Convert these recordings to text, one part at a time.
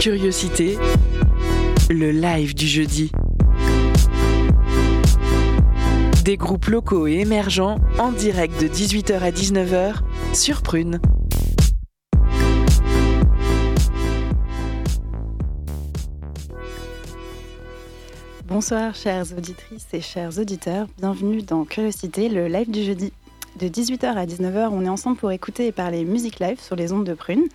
Curiosité, le live du jeudi. Des groupes locaux et émergents en direct de 18h à 19h sur Prune. Bonsoir chères auditrices et chers auditeurs, bienvenue dans Curiosité, le live du jeudi. De 18h à 19h, on est ensemble pour écouter et parler musique live sur les ondes de Prune.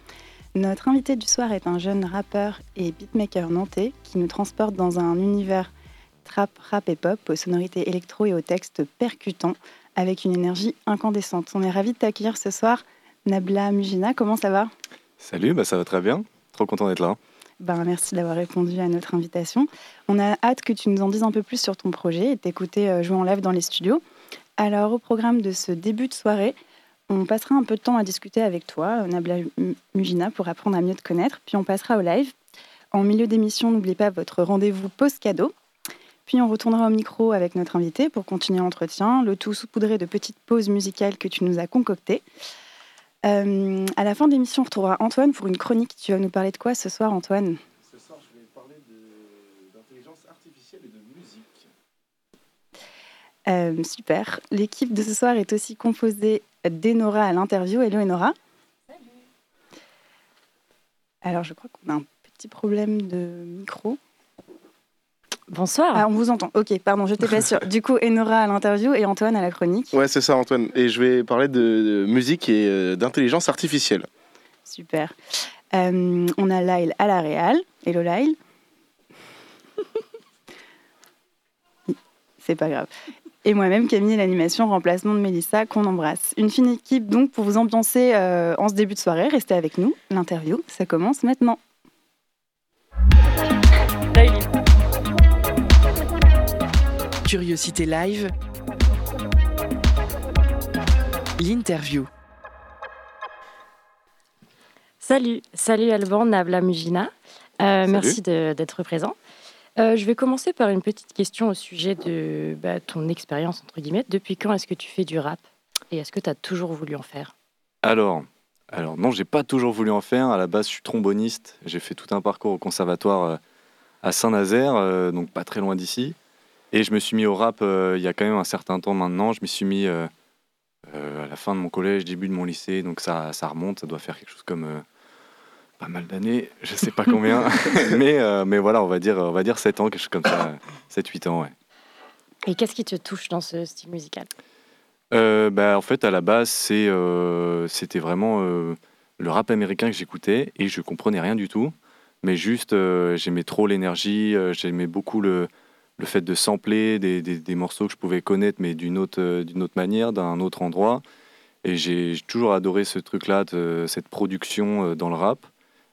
Notre invité du soir est un jeune rappeur et beatmaker nantais qui nous transporte dans un univers trap, rap et pop aux sonorités électro et aux textes percutants avec une énergie incandescente. On est ravis de t'accueillir ce soir. Nabla Mujina, comment ça va? Salut, bah ça va très bien. Trop content d'être là. Ben, merci d'avoir répondu à notre invitation. On a hâte que tu nous en dises un peu plus sur ton projet et t'écouter euh, jouer en live dans les studios. Alors, au programme de ce début de soirée, on passera un peu de temps à discuter avec toi, Nabla Mugina, pour apprendre à mieux te connaître. Puis on passera au live. En milieu d'émission, n'oubliez pas votre rendez-vous post-cadeau. Puis on retournera au micro avec notre invité pour continuer l'entretien, le tout saupoudré de petites pauses musicales que tu nous as concoctées. Euh, à la fin de l'émission, on retrouvera Antoine pour une chronique. Tu vas nous parler de quoi ce soir, Antoine? Ce soir, je vais parler d'intelligence artificielle et de musique. Euh, super. L'équipe de ce soir est aussi composée d'Enora à l'interview. Hello Enora. Salut. Alors je crois qu'on a un petit problème de micro. Bonsoir. Ah, on vous entend. Ok, pardon, j'étais pas sûre. Du coup, Enora à l'interview et Antoine à la chronique. Ouais, c'est ça, Antoine. Et je vais parler de, de musique et euh, d'intelligence artificielle. Super. Euh, on a Lyle à la Réal. Hello Lyle. C'est pas grave. Et moi-même, Camille, l'animation, remplacement de Mélissa, qu'on embrasse. Une fine équipe donc pour vous ambiancer euh, en ce début de soirée. Restez avec nous. L'interview, ça commence maintenant. Curiosité live. L'interview. Salut, salut Alban, Nabla Mujina. Euh, merci de- d'être présent. Euh, je vais commencer par une petite question au sujet de bah, ton expérience, entre guillemets. Depuis quand est-ce que tu fais du rap Et est-ce que tu as toujours voulu en faire? Alors, alors non, j'ai pas toujours voulu en faire. À la base, je suis tromboniste. J'ai fait tout un parcours au conservatoire euh, à Saint-Nazaire, euh, donc pas très loin d'ici. Et je me suis mis au rap il y a quand même un certain temps maintenant. Je m'y suis mis à la fin de mon collège, début de mon lycée, donc ça, ça remonte. Ça doit faire quelque chose comme pas mal d'années, je sais pas combien, mais, euh, mais voilà, on va dire, on va dire 7 ans, quelque chose comme ça, 7-8 ans, ouais. Et qu'est-ce qui te touche dans ce style musical? Euh, bah, en fait, à la base, c'est, euh, c'était vraiment le rap américain que j'écoutais et je comprenais rien du tout. Mais juste, j'aimais trop l'énergie, j'aimais beaucoup le, le fait de sampler des, des- des morceaux que je pouvais connaître, mais d'une autre, d'une autre manière, d'un autre endroit. Et j'ai toujours adoré ce truc-là, cette production dans le rap,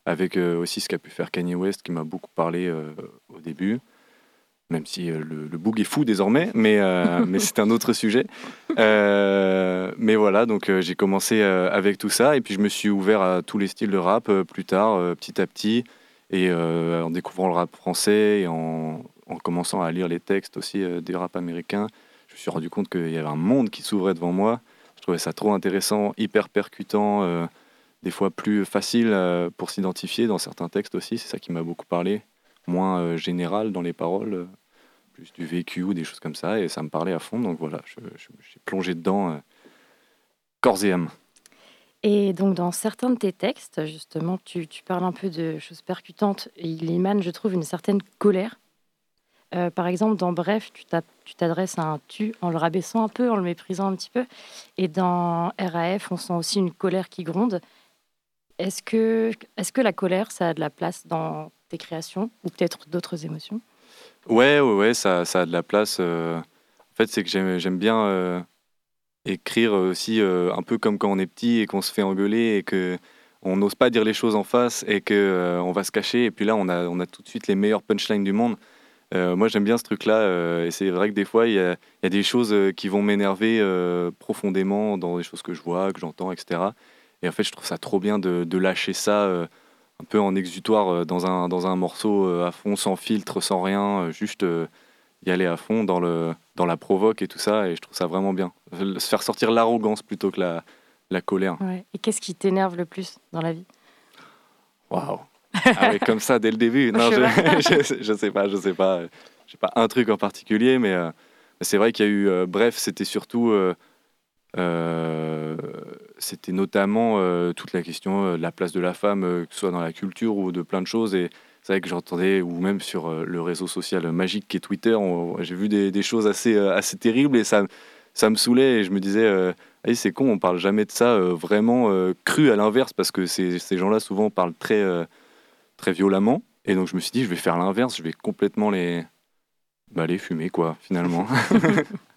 avec euh, aussi ce qu'a pu faire Kanye West, qui m'a beaucoup parlé euh, au début. Même si euh, le, le boug est fou désormais, mais, mais c'est un autre sujet. Mais voilà, donc j'ai commencé avec tout ça et puis je me suis ouvert à tous les styles de rap plus tard, petit à petit, et en découvrant le rap français et en, en commençant à lire les textes aussi des rap américains, je me suis rendu compte qu'il y avait un monde qui s'ouvrait devant moi. Je trouvais ça trop intéressant, hyper percutant, des fois plus facile euh, pour s'identifier dans certains textes aussi. C'est ça qui m'a beaucoup parlé, moins euh, général dans les paroles. euh, plus du vécu ou des choses comme ça, et ça me parlait à fond. Donc voilà, j'ai plongé dedans corps et âme. Et donc, dans certains de tes textes, justement, tu, tu parles un peu de choses percutantes il émane, je trouve, une certaine colère. Par exemple, dans Bref, tu t'adresses à un tu en le rabaissant un peu, en le méprisant un petit peu. Et dans RAF, on sent aussi une colère qui gronde. Est-ce que, est que la colère, ça a de la place dans tes créations ou peut-être d'autres émotions? Ouais, ouais, ouais, ça, ça a de la place. euh. En fait, c'est que j'aime, bien euh, écrire aussi euh, un peu comme quand on est petit et qu'on se fait engueuler et que on n'ose pas dire les choses en face et que on va se cacher. Et puis là, on a, on a tout de suite les meilleures punchlines du monde. Moi, j'aime bien ce truc-là. et c'est vrai que des fois, il y y a des choses qui vont m'énerver profondément dans des choses que je vois, que j'entends, etc. Et en fait, je trouve ça trop bien de, de lâcher ça euh, un peu en exutoire euh, dans un, dans un morceau euh, à fond, sans filtre, sans rien, juste y aller à fond dans, le, dans la provoque et tout ça. Et je trouve ça vraiment bien. Se faire sortir l'arrogance plutôt que la, la colère. Ouais. Et qu'est-ce qui t'énerve le plus dans la vie? Waouh! Ah oui, comme ça dès le début. Non, je, je, je sais pas, je sais pas. J'ai pas un truc en particulier, mais euh, c'est vrai qu'il y a eu. euh, bref, c'était surtout. euh, c'était notamment euh, toute la question euh, de la place de la femme, euh, que ce soit dans la culture ou de plein de choses. Et c'est vrai que j'entendais, ou même sur le réseau social magique qui est Twitter, j'ai vu des, choses assez, assez terribles et ça, ça me saoulait. Et je me disais, c'est con, on parle jamais de ça vraiment cru à l'inverse, parce que ces, ces gens-là souvent parlent très, très violemment. Et donc je me suis dit, je vais faire l'inverse, je vais complètement les, bah, les fumer, quoi, finalement.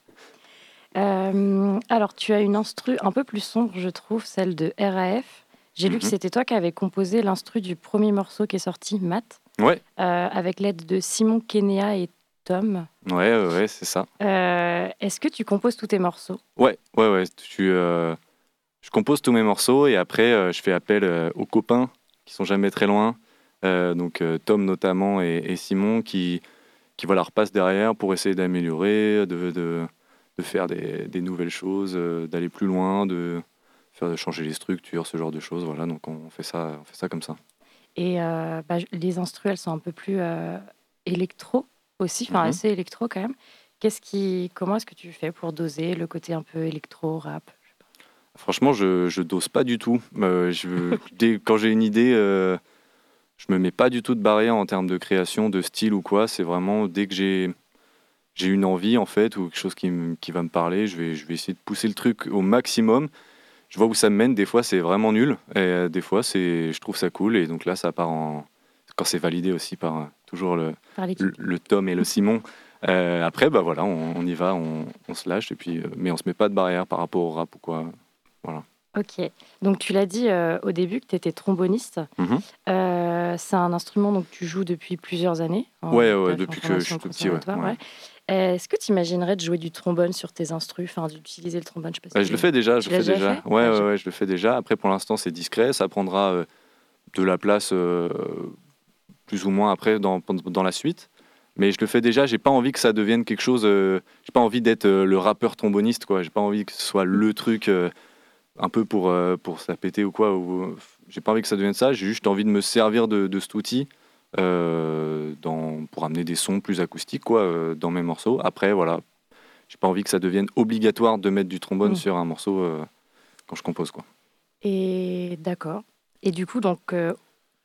Euh, alors, tu as une instru un peu plus sombre, je trouve, celle de RAF. J'ai lu que Mhm. c'était toi qui avais composé l'instru du premier morceau qui est sorti, Matt, ouais, euh, avec l'aide de Simon Kenya et Tom. ouais, ouais, c'est ça. Euh, Est-ce que tu composes tous tes morceaux? Ouais, ouais, ouais. Tu, je compose tous mes morceaux et après, je fais appel aux copains qui sont jamais très loin. Donc, Tom notamment et, et Simon qui, qui voilà, repassent derrière pour essayer d'améliorer, de, de, de faire des, des nouvelles choses, euh, d'aller plus loin, de faire de changer les structures, ce genre de choses. Voilà, donc on fait ça, on fait ça comme ça. Et euh, bah, les sont un peu plus euh, électro aussi, enfin Mhm. assez électro quand même. Qu'est-ce qui, comment est-ce que tu fais pour doser le côté un peu électro, rap? Franchement, je, je dose pas du tout. Euh, je, dès, quand j'ai une idée, euh, je me mets pas du tout de barrière en termes de création, de style ou quoi. C'est vraiment dès que j'ai j'ai une envie en fait ou quelque chose qui, qui va me parler, je vais, je vais essayer de pousser le truc au maximum. Je vois où ça me mène. Des fois, c'est vraiment nul. Et euh, des fois, c'est, je trouve ça cool. Et donc là, ça part en quand c'est validé aussi par euh, toujours le, par le, le Tom et le Simon. Euh, après, bah voilà, on, on y va, on, on se lâche et puis, mais on se met pas de barrière par rapport au rap ou quoi. Ok. Donc tu l'as dit euh, au début que tu étais tromboniste. Mhm. Euh, c'est un instrument donc tu joues depuis plusieurs années. Ouais, ouais, depuis que je suis tout petit, ouais, conservatoire, ouais. Euh, Est-ce que tu imaginerais de jouer du trombone sur tes instrus, enfin d'utiliser le trombone Je, sais pas si Bah, je le fais déjà, je Tu le l'as fais déjà déjà. fait Ouais, Ah, ouais, je le fais déjà. Après, pour l'instant, c'est discret. Ça prendra euh, de la place plus ou moins après dans, dans la suite. Mais je le fais déjà. J'ai pas envie que ça devienne quelque chose. euh, j'ai pas envie d'être euh, le rappeur tromboniste, quoi. J'ai pas envie que ce soit le truc euh, un peu pour euh, pour ça péter ou quoi. Ou, j'ai pas envie que ça devienne ça. J'ai juste envie de me servir de, de cet outil euh, dans, pour amener des sons plus acoustiques, quoi, euh, dans mes morceaux. Après, voilà. J'ai pas envie que ça devienne obligatoire de mettre du trombone Mm. sur un morceau euh, quand je compose, quoi. Et d'accord. Et du coup, donc,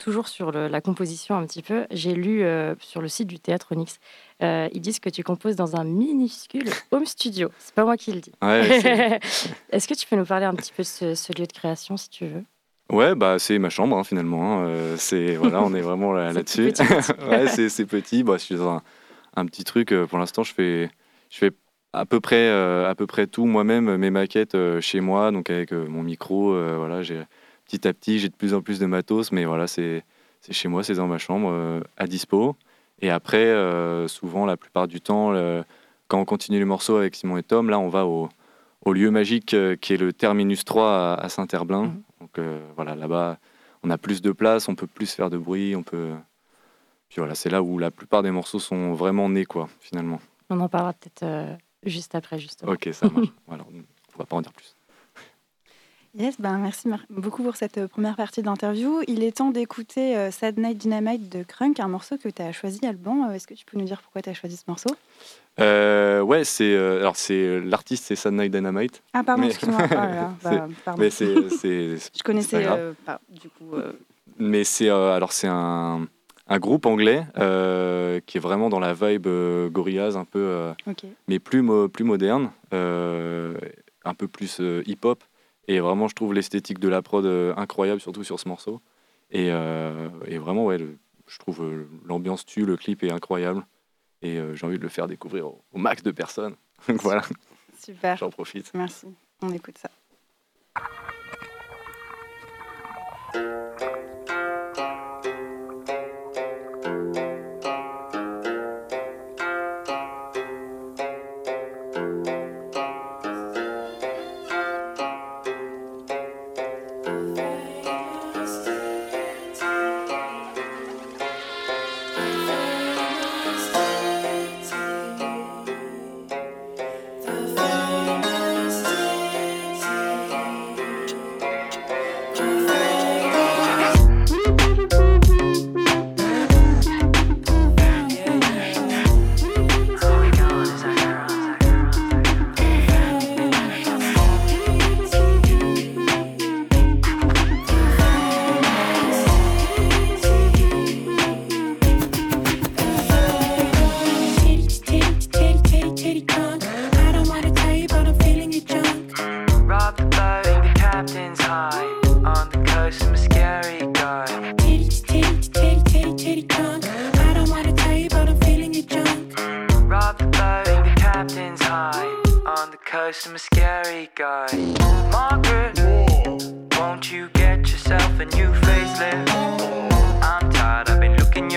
toujours sur le- la composition un petit peu, j'ai lu euh, sur le site du Théâtre Onyx, euh, ils disent que tu composes dans un minuscule home studio. C'est pas moi qui le dis. Ouais, Est-ce que tu peux nous parler un petit peu de ce, ce lieu de création, si tu veux? Ouais, bah c'est ma chambre hein, finalement. hein. Euh, c'est voilà, on est vraiment là-dessus. ouais, c'est petit. Bah, je suis dans un, un petit truc. Pour l'instant, je fais je fais à peu près à peu près tout moi-même mes maquettes chez moi, donc avec mon micro. voilà, j'ai petit à petit, j'ai de plus en plus de matos, mais voilà, c'est chez moi, c'est dans ma chambre euh, à dispo. Et après, euh, souvent, la plupart du temps, le- quand on continue les morceaux avec Simon et Tom, là, on va au, au lieu magique euh, qui est le Terminus 3 à, Saint-Herblain. Mhm. Donc voilà, là-bas, on a plus de place, on peut plus faire de bruit, on peut. Puis voilà, c'est là où la plupart des morceaux sont vraiment nés, quoi, finalement. On en parlera peut-être euh, juste après, justement. Ok, ça marche. voilà, on va pas en dire plus. Yes, ben merci beaucoup pour cette euh, première partie d'interview. Il est temps d'écouter euh, Sad Night Dynamite de Crunk, un morceau que tu as choisi, Alban. Euh, Est-ce que tu peux nous dire pourquoi tu as choisi ce morceau? Euh, ouais, c'est alors c'est l'artiste, c'est Sad Night Dynamite, Ah, pardon, Mais- excuse-moi. Bah, mais c'est Je connaissais euh, pas, du coup. euh, Mais c'est alors c'est un, un groupe anglais qui est vraiment dans la vibe Gorillaz un peu, mais plus mo- plus moderne, un peu plus euh, hip-hop. Et vraiment, je trouve l'esthétique de la prod euh, incroyable, surtout sur ce morceau. Et, euh, et vraiment, ouais, le- je trouve euh, l'ambiance tue, le clip est incroyable. Et j'ai envie de le faire découvrir au, au max de personnes. Donc voilà, Super. j'en profite. Merci. On écoute ça.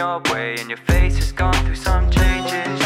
Your way, and your face has gone through some changes.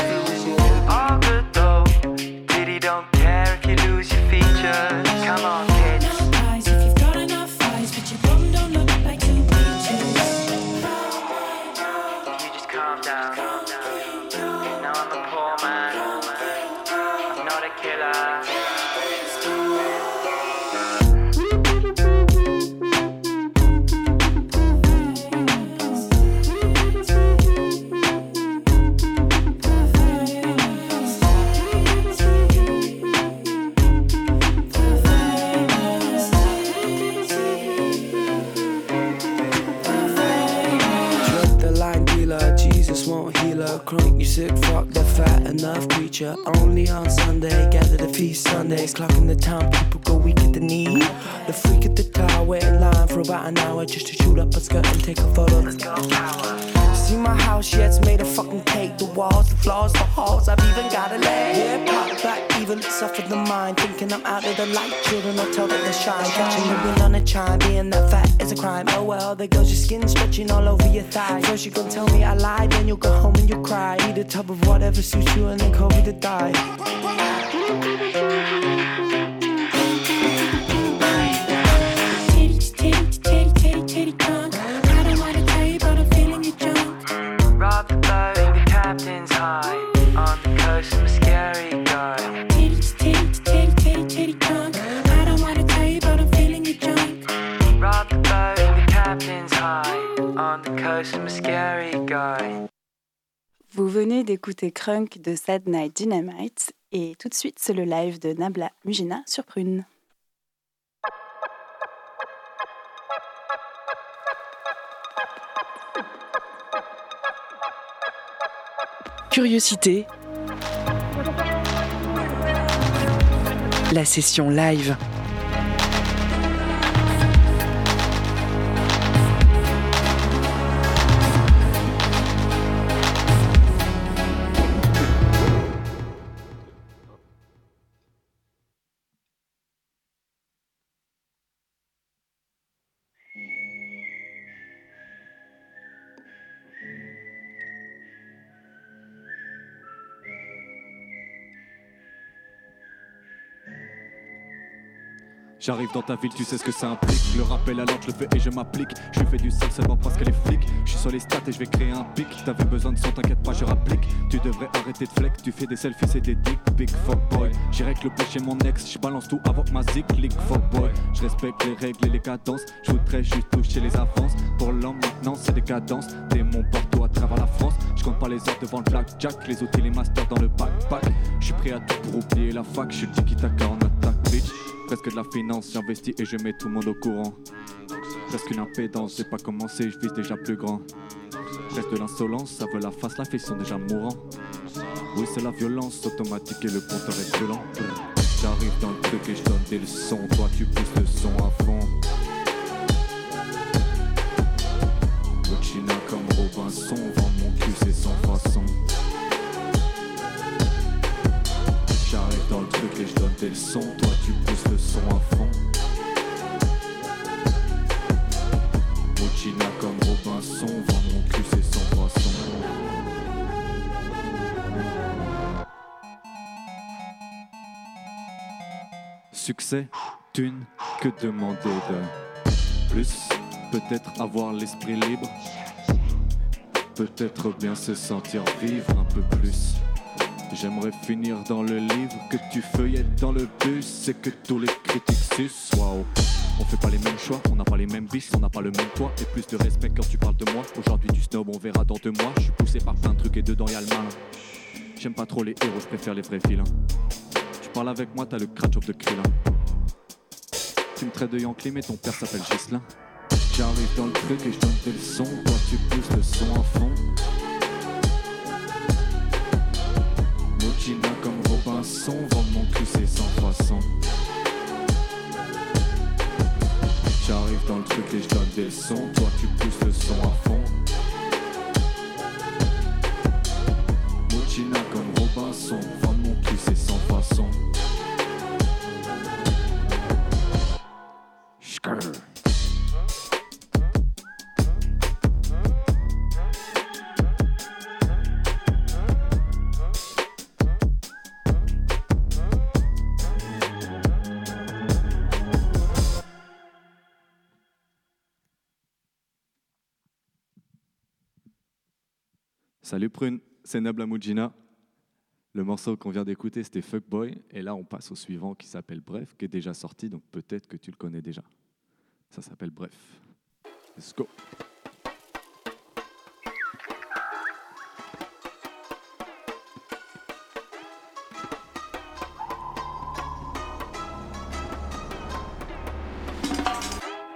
Feast Sundays. Clocking the time, people go weak at the knee. The freak at the car, wait in line for about an hour just to shoot up a skirt and take a photo. See my house, yeah, it's made of fucking cake. The walls, the floors, the halls, I've even got a leg. Yeah, pop back, even suffer the mind. Thinking I'm out of the light, children, I tell that they shine. Catching the wind on a chime, being that fat is a crime. Oh well, there goes your skin stretching all over your thigh. First you gon' tell me I lied, then you'll go home and you'll cry. Eat a tub of whatever suits you and then call me to die. Vous venez d'écouter Crunk de Sad Night Dynamite et tout de suite c'est le live de Nabla Mujina sur Prune. Curiosité. La session live. J'arrive dans ta ville, tu sais ce que ça implique. Le rappel alors je le fais et je m'applique. Je fais du sale seulement parce que les flics. Je suis sur les stats et je vais créer un pic. T'avais besoin de sang, t'inquiète pas, je rapplique. Tu devrais arrêter de flex. Tu fais des selfies, c'est des dick big fuck boy. J'irai que le chez mon ex, je balance tout avant que ma zik click fuck boy. Je respecte les règles et les cadences. Je voudrais juste toucher les avances. Pour l'homme maintenant, c'est des cadences. T'es mon partout à travers la France. Je compte pas les heures devant le blackjack. Les outils, les masters dans le backpack. Je suis prêt à tout pour oublier la fac. Je suis tiki taka en attaque, bitch. Presque de la finance, j'investis et je mets tout le monde au courant. Presque une impédance, j'ai pas commencé, je vise déjà plus grand. Reste de l'insolence, ça veut la face, la fille sont déjà mourants. Oui, c'est la violence automatique et le compteur est violent. J'arrive dans le truc et je donne des leçons, toi tu pousses le son à fond. China comme Robinson, vend mon cul, c'est sans façon. Donne des leçons, toi tu pousses le son à fond. China comme Robinson, vend mon cul, c'est sans façon. Succès, thune, que demander de plus? Peut-être avoir l'esprit libre? Peut-être bien se sentir vivre un peu plus? J'aimerais finir dans le livre que tu feuillettes dans le bus et que tous les critiques sucent. Waouh, on fait pas les mêmes choix, on n'a pas les mêmes biches, on n'a pas le même toit et plus de respect quand tu parles de moi. Aujourd'hui du snob, on verra dans deux mois. Je suis poussé par plein de trucs et dedans y'a le malin. J'aime pas trop les héros, je préfère les vrais vilains. Tu parles avec moi, t'as le cratch of de Krillin. Tu me traites de Yankee, mais ton père s'appelle Gislin. J'arrive dans le truc et je donne des leçons, toi tu pousses le son à fond. Regina comme Robinson, vendre mon cul c'est sans façon. J'arrive dans le truc et je donne des sons, toi tu pousses le son à fond. Regina comme Robinson, vendre mon cul c'est sans façon. Salut Prune, c'est Nabla Moujina. Le morceau qu'on vient d'écouter, c'était Fuckboy. Et là, on passe au suivant qui s'appelle Bref, qui est déjà sorti, donc peut-être que tu le connais déjà. Ça s'appelle Bref. Let's go.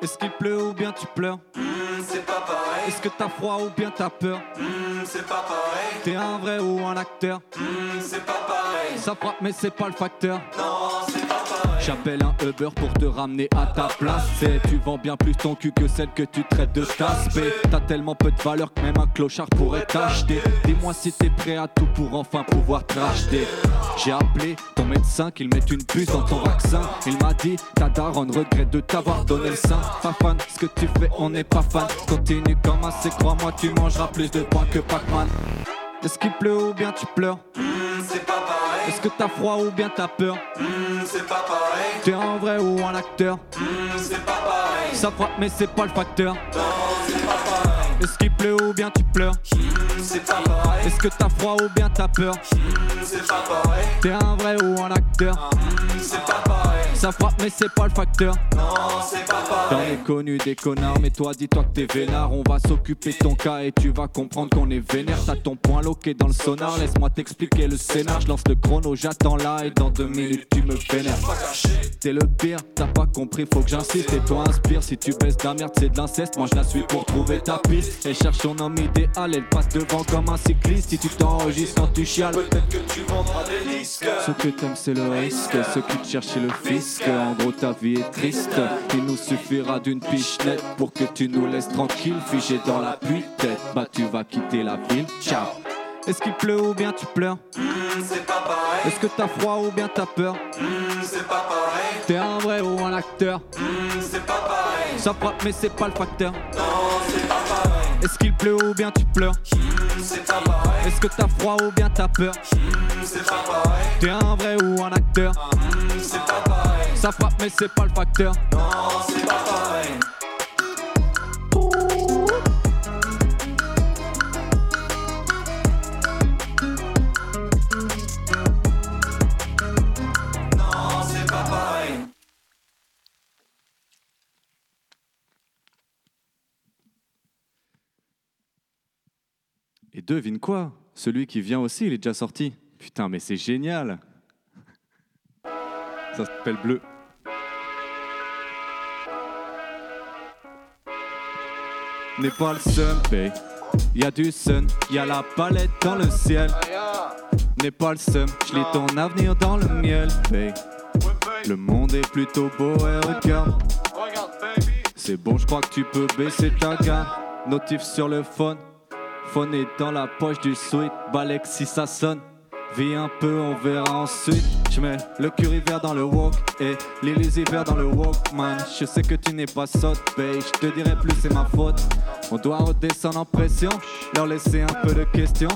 Est-ce qu'il pleut ou bien tu pleures? C'est pas pareil, Est-ce que t'as froid ou bien t'as peur? Hmm, c'est pas pareil, T'es un vrai ou un acteur Hmm, c'est pas pareil, Ça frappe mais c'est pas le facteur. Non, c'est pas pareil. J'appelle un Uber pour te ramener à ta place. C'est tu vends bien plus ton cul que celle que tu traites de tasse. T'as tellement peu de valeur que même un clochard pourrait t'acheter. Dis-moi si t'es prêt à tout pour enfin pouvoir te racheter. J'ai appelé médecin qu'il mette une puce dans ton vaccin. Il m'a dit ta daronne regrette de t'avoir donné le sein. Pas fan, ce que tu fais on n'est pas fan. Continue comme assez, crois-moi tu mangeras plus de points que Pac-Man. Est-ce qu'il pleut ou bien tu pleures Hmm, c'est pas pareil, Est-ce que t'as froid ou bien t'as peur Hmm, c'est pas pareil, T'es un vrai ou un acteur Hmm, c'est pas pareil, Ça frappe mais c'est pas le facteur. Non, c'est pas Est-ce qu'il pleut ou bien tu pleures c'est pas pareil, Est-ce que t'as froid ou bien t'as peur c'est pas pareil, T'es un vrai ou un acteur. C'est pas pareil, Ça frappe mais c'est pas le facteur. Non, c'est pas T'en pareil. es connu des connards mais toi dis-toi que t'es vénard. On va s'occuper de ton cas et tu vas comprendre qu'on est vénère. T'as ton point loqué dans le sonar. Laisse-moi t'expliquer le scénar. Je lance le chrono j'attends là et dans deux minutes tu me vénères. T'es le pire, t'as pas compris, faut que j'insiste. Et toi inspire Si tu baisses de la merde c'est de l'inceste, moi je la suis pour trouver ta piste. Elle cherche son homme idéal, elle passe devant comme un cycliste. Si tu t'enregistres quand tu chiales Peut-être que tu vendras des disques. Ce que t'aimes c'est le risque, ce qui te cherche c'est le fisc En gros ta vie est triste, il nous suffira d'une pichenette Pour que tu nous laisses tranquille, figé dans la pluie tête Bah tu vas quitter la ville, ciao. Est-ce qu'il pleut ou bien tu pleures Hmm, c'est pas pareil, Est-ce que t'as froid ou bien t'as peur Hmm, c'est pas pareil, T'es un vrai ou un acteur Hmm, c'est pas pareil, Ça frappe mais c'est pas le facteur. Non, c'est pas pareil, Est-ce qu'il pleut ou bien tu pleures Hmm, c'est pas pareil, Est-ce que t'as froid ou bien t'as peur Hmm, c'est pas pareil, T'es un vrai ou un acteur Hmm, c'est pas pareil, Ça frappe mais c'est pas le facteur non, c'est pas pareil. Non, c'est pas pareil. Et devine quoi? Celui qui vient aussi, il est déjà sorti. Putain, mais c'est génial Ça s'appelle Bleu. N'est pas le seul, babe. Y a du sun, y a la palette dans le ciel. N'est pas le seul, je lis ton avenir dans le miel. Le monde est plutôt beau et regarde. C'est bon, je crois que tu peux baisser ta gamme. Notif sur le phone. Phone est dans la poche du sweat. Balek si ça sonne. Vis un peu, on verra ensuite. Je mets le curry vert dans le wok et l'Élysée vert dans le walkman. Je sais que tu n'es pas sotte, babe. Je te dirai plus, c'est ma faute. On doit redescendre en pression, leur laisser un peu de questions.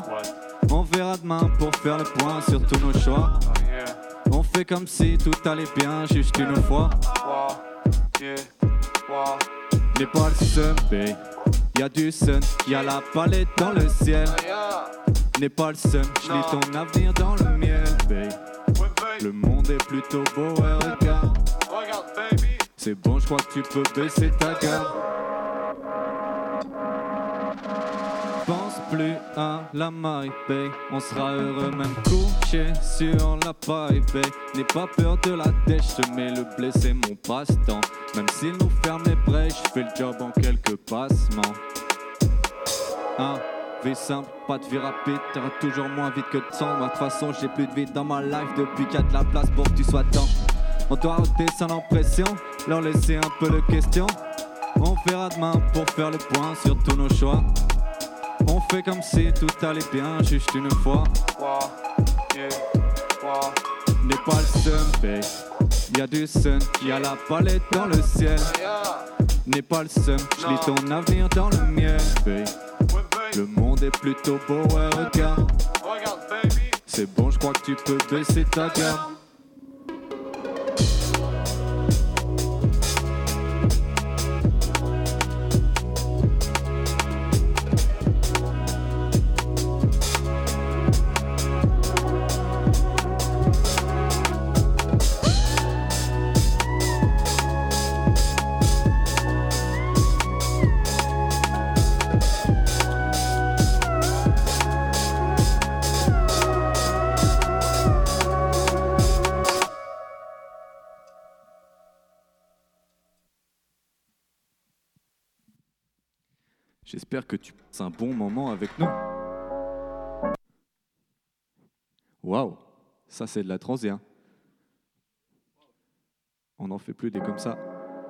On verra demain pour faire le point sur tous nos choix. On fait comme si tout allait bien, juste une fois. N'est pas le seul, babe. Y a du sun, y a la palette dans le ciel. N'est pas le seul, je lis ton avenir dans le babe. Le monde est plutôt beau, ouais, regarde. C'est bon, je crois que tu peux baisser ta garde. Pense plus à la maille, babe. On sera heureux même couché sur la paille, babe. N'aie pas peur de la dèche, mets le blé, c'est mon passe-temps. Même s'il nous ferme les brèches, je fais le job en quelques passements. Hein, pas de vie rapide, t'auras toujours moins vite que de temps. Moi, de toute façon, j'ai plus de vie dans ma life depuis qu'il y a de la place pour que tu sois temps. On doit redescendre en pression, leur laisser un peu de questions. On verra demain pour faire le point sur tous nos choix. On fait comme si tout allait bien, juste une fois. N'est pas le babe. Y a du sun, y a la palette dans le ciel. N'est pas le seum, lis ton avenir dans le mien. Le monde est plutôt beau, ouais, regarde. C'est bon, je crois que tu peux baisser ta garde. J'espère que tu passes un bon moment avec nous. Waouh, ça c'est de la transi. hein. On n'en fait plus des comme ça.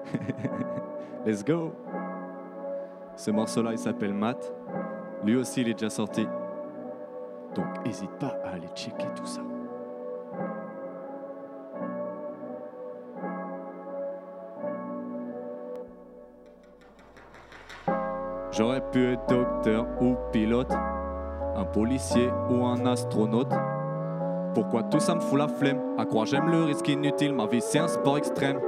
Let's go. Ce morceau-là, il s'appelle Matt. Lui aussi, il est déjà sorti. Donc, n'hésite pas à aller checker tout ça. J'aurais pu être docteur ou pilote, un policier ou un astronaute. Pourquoi tout ça me fout la flemme? À croire j'aime le risque inutile, ma vie c'est un sport extrême.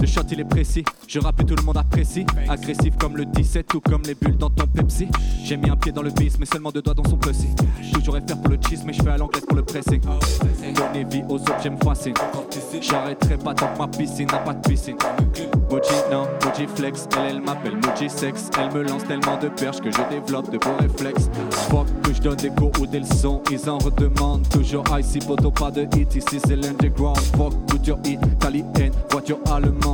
Le shot il est précis, je rappe tout le monde apprécie. Agressif comme le 17 ou comme les bulles dans ton Pepsi. J'ai mis un pied dans le bis, mais seulement deux doigts dans son pussy. Toujours faire pour le cheese, mais je fais à l'anglaise pour le pressing. Donner vie aux objets me fascine. J'arrêterai pas tant que ma piscine n'a pas de piscine. Moji, non, Moji flex, elle, elle m'appelle Moji sex. Elle me lance tellement de perches que je développe de beaux réflexes. Fuck que je donne des cours ou des leçons, ils en redemandent. Toujours ici, poteau, pas de hit, ici c'est l'underground. Fuck, tout hit, italienne, voiture allemande.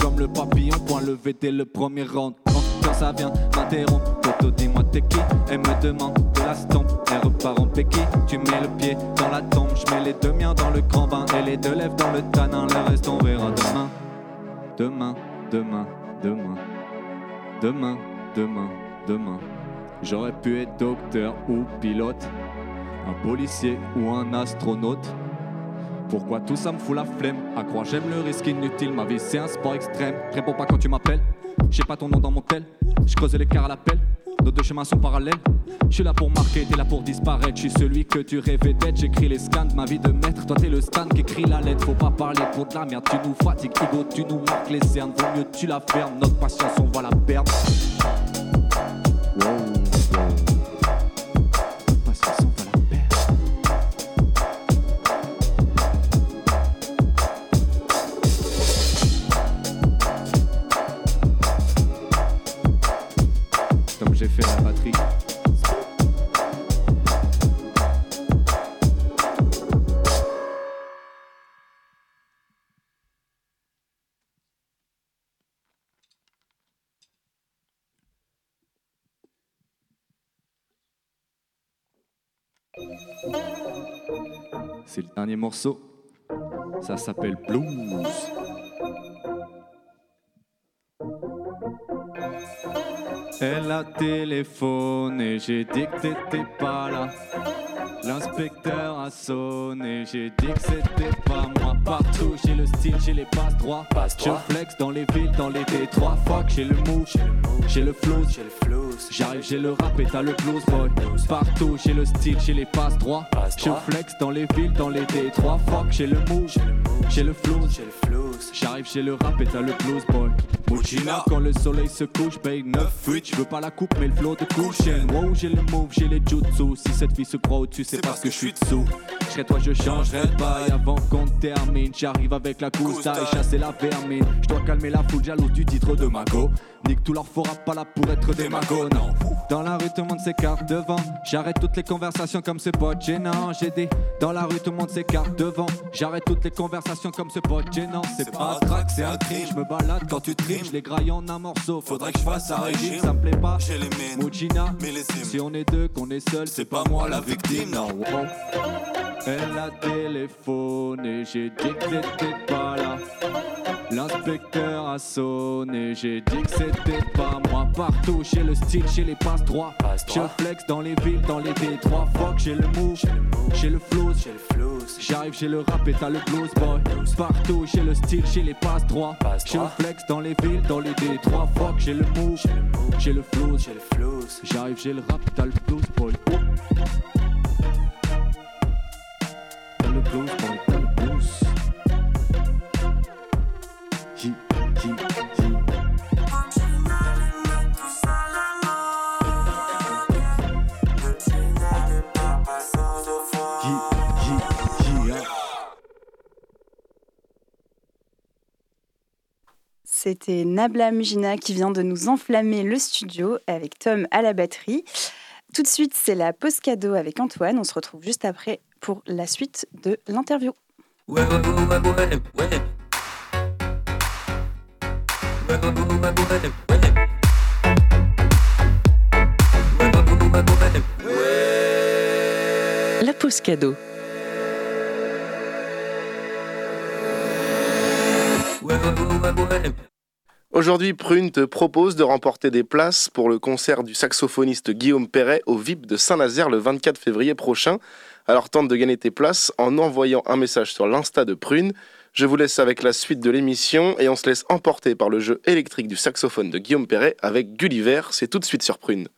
Comme le papillon, point levé dès le premier round. Quand, quand ça vient m'interrompre, poteau, dis-moi t'es qui? Elle me demande de la stompe, elle repart en péki. Tu mets le pied dans la tombe, je mets les deux miens dans le grand bain et les deux lèvres dans le tanin. Le reste on verra demain. Demain, demain, demain. Demain, demain, demain. J'aurais pu être docteur ou pilote, un policier ou un astronaute. Pourquoi tout ça me fout la flemme? À croire j'aime le risque inutile, ma vie c'est un sport extrême. Réponds pas quand tu m'appelles, j'ai pas ton nom dans mon tel. Je creuse l'écart à l'appel, nos deux chemins sont parallèles. Je suis là pour marquer, t'es là pour disparaître. Je suis celui que tu rêvais d'être. J'écris les scans de ma vie de maître. Toi t'es le stan qui écrit la lettre. Faut pas parler pour de la merde, tu nous fatigues. Ego, tu nous marques les cernes. Vaut mieux tu la fermes. Notre patience, on va la perdre. C'est le dernier morceau. Ça s'appelle Blues. Elle a téléphoné, j'ai dit que t'étais pas là. L'inspecteur a sonné, j'ai dit que c'était pas moi. Partout, j'ai le style, j'ai les passes droits. Je flex dans les villes, dans les détroits. Fuck, j'ai le move, j'ai le flow, J'arrive, j'ai le rap et t'as le blues boy. Partout, j'ai le style, j'ai les passes droits. Je flex dans les villes, dans les détroits. Fuck, j'ai le move, j'ai le flow, J'arrive, j'ai le rap et t'as le blues boy. Mouchina, quand le soleil se couche, paye 9 fuites. Je veux pas la coupe, mais le flow de cushion. Wow, j'ai le move, j'ai les jutsu. Si cette fille se croit au-dessus, c'est parce que je suis dessous. Je serais toi, je changerais de bail avant qu'on termine. J'arrive avec la cousta et chasser la vermine. Je dois calmer la foule jalouse du titre de Mago. Nique tout leur faux rap, pas là pour être des magos, non. Dans la rue, tout le monde s'écarte devant. J'arrête toutes les conversations comme ce pote gênant. J'ai dit, dans la rue, tout le monde s'écarte devant. J'arrête toutes les conversations comme ce pote gênant. C'est pas un track, c'est un crime. Je me balade quand tu trimes, je les graille en un morceau. Faudrait que je fasse un régime, ça me plaît pas. J'ai les mines, Mojina, mais les cimes. si on est deux, qu'on est seul, c'est pas moi la victime, non. Elle a téléphoné, j'ai dit que t'étais pas là. L'inspecteur a sonné, j'ai dit que c'était pas moi. Partout, j'ai le style, j'ai les passes droits. Je flex dans les villes, dans les détroits. Fuck, j'ai le move, j'ai le flow, J'arrive, j'ai le rap et t'as le blues boy. Partout, j'ai le style, j'ai les passes droits. J'ai le flex dans les villes, dans les détroits. Fuck, j'ai le move, j'ai le flow, j'ai le flow. J'arrive, j'ai le rap, t'as le blues boy. T'as le blues boy, C'était Nabla Mujina qui vient de nous enflammer le studio avec Tom à la batterie. Tout de suite, c'est la pause cadeau avec Antoine. On se retrouve juste après pour la suite de l'interview. Ouais, ouais, ouais. La pause cadeau. Aujourd'hui, Prune te propose de remporter des places pour le concert du saxophoniste Guillaume Perret au VIP de Saint-Nazaire le 24 février prochain. Alors tente de gagner tes places en envoyant un message sur l'Insta de Prune. Je vous laisse avec la suite de l'émission et on se laisse emporter par le jeu électrique du saxophone de Guillaume Perret avec Gulliver. C'est tout de suite sur Prune.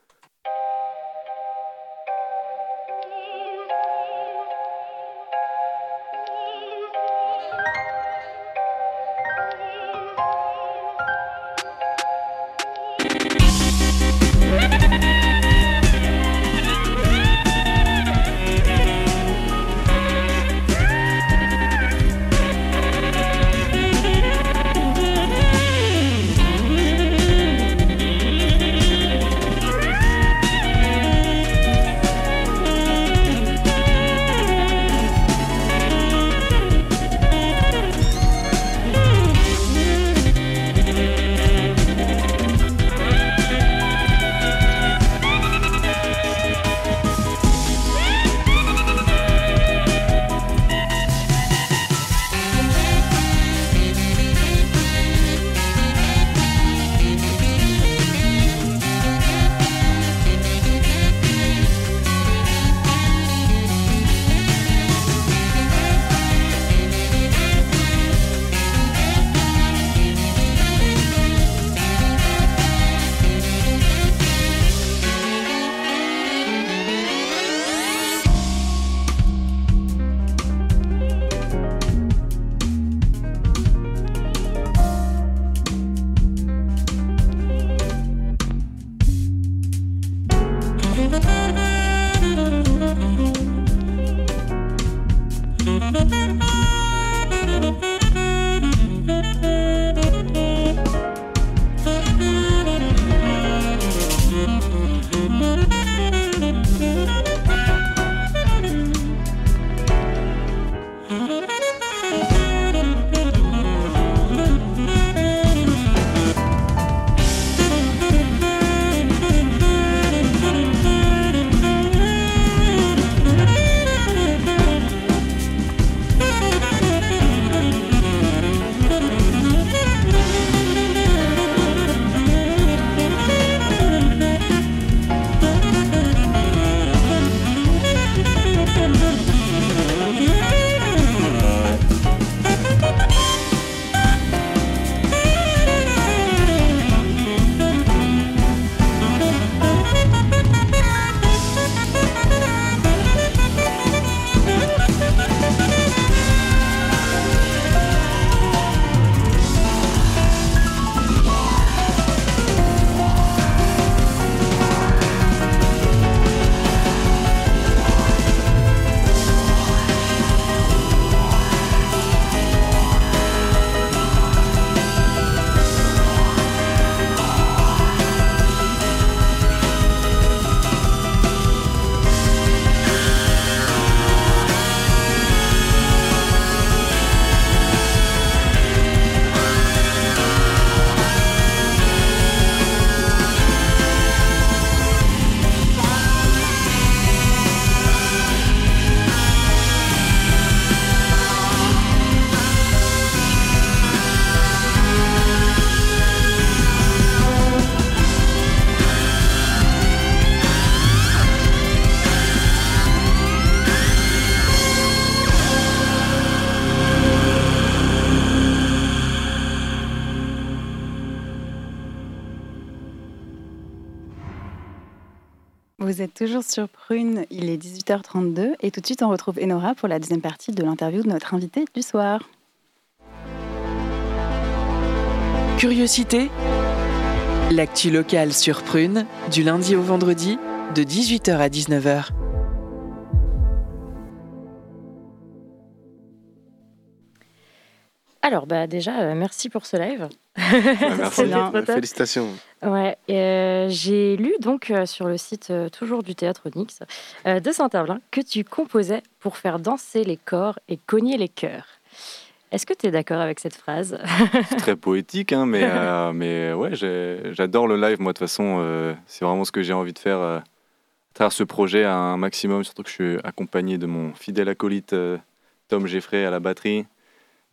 Il est 18h32 et tout de suite on retrouve Enora pour la deuxième partie de l'interview de notre invité du soir. Curiosité L'actu locale sur Prune, du lundi au vendredi, de 18h à 19h. Alors, bah, déjà, euh, merci pour ce live. Ouais, merci, bien. Félicitations. Ouais, euh, j'ai lu donc euh, sur le site euh, toujours du théâtre Onyx euh, de Saint-Herblain que tu composais pour faire danser les corps et cogner les cœurs. Est-ce que tu es d'accord avec cette phrase? C'est très poétique, hein, mais, euh, mais ouais, j'adore le live. Moi, de toute façon, euh, c'est vraiment ce que j'ai envie de faire euh, à travers ce projet à un maximum. Surtout que je suis accompagné de mon fidèle acolyte euh, Tom Geffray à la batterie.